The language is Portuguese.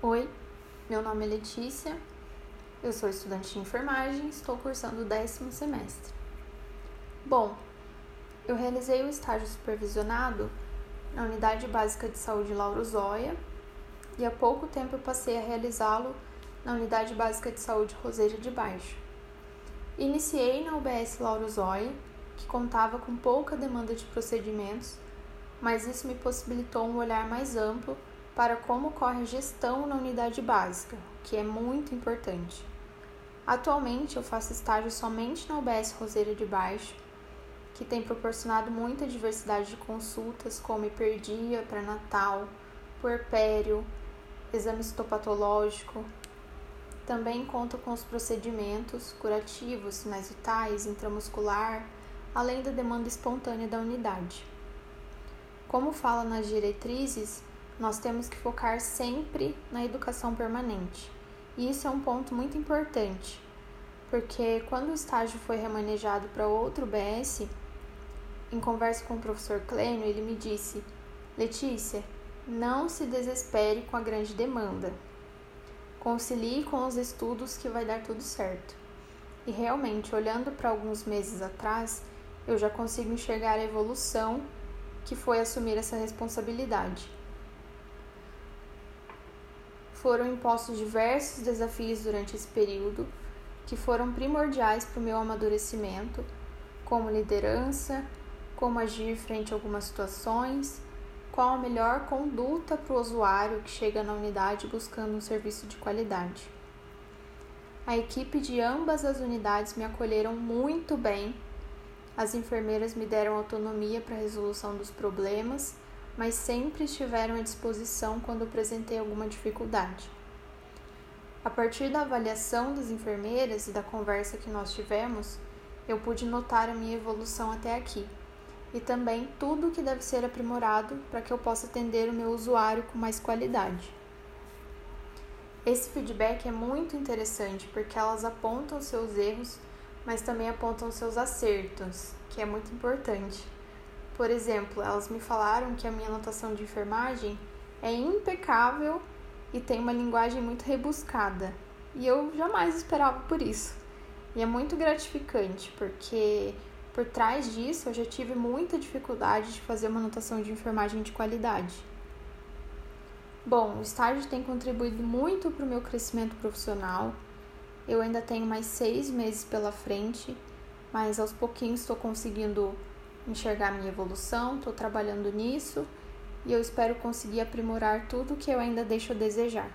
Oi, meu nome é Letícia, eu sou estudante de enfermagem, estou cursando o décimo semestre. Bom, eu realizei o estágio supervisionado na Unidade Básica de Saúde Lauro Zóia e há pouco tempo eu passei a realizá-lo na Unidade Básica de Saúde Roseira de Baixo. Iniciei na UBS Lauro Zóia, que contava com pouca demanda de procedimentos, mas isso me possibilitou um olhar mais amplo para como ocorre a gestão na unidade básica, que é muito importante. Atualmente eu faço estágio somente na UBS Roseira de Baixo, que tem proporcionado muita diversidade de consultas, como hiperdia, pré-natal, puerpério, exame histopatológico. Também conta com os procedimentos curativos, sinais vitais, intramuscular, além da demanda espontânea da unidade. Como fala nas diretrizes, nós temos que focar sempre na educação permanente. E isso é um ponto muito importante, porque quando o estágio foi remanejado para outro BS, em conversa com o professor Clênio, ele me disse: Letícia, não se desespere com a grande demanda. Concilie com os estudos que vai dar tudo certo. E realmente, olhando para alguns meses atrás, eu já consigo enxergar a evolução que foi assumir essa responsabilidade. Foram impostos diversos desafios durante esse período que foram primordiais para o meu amadurecimento, como liderança, como agir frente a algumas situações, qual a melhor conduta para o usuário que chega na unidade buscando um serviço de qualidade. A equipe de ambas as unidades me acolheram muito bem. As enfermeiras me deram autonomia para a resolução dos problemas mas sempre estiveram à disposição quando apresentei alguma dificuldade. A partir da avaliação das enfermeiras e da conversa que nós tivemos, eu pude notar a minha evolução até aqui e também tudo o que deve ser aprimorado para que eu possa atender o meu usuário com mais qualidade. Esse feedback é muito interessante porque elas apontam seus erros, mas também apontam seus acertos, que é muito importante. Por exemplo, elas me falaram que a minha anotação de enfermagem é impecável e tem uma linguagem muito rebuscada. E eu jamais esperava por isso. E é muito gratificante, porque por trás disso eu já tive muita dificuldade de fazer uma anotação de enfermagem de qualidade. Bom, o estágio tem contribuído muito para o meu crescimento profissional. Eu ainda tenho mais seis meses pela frente, mas aos pouquinhos estou conseguindo enxergar minha evolução, estou trabalhando nisso e eu espero conseguir aprimorar tudo que eu ainda deixo a desejar.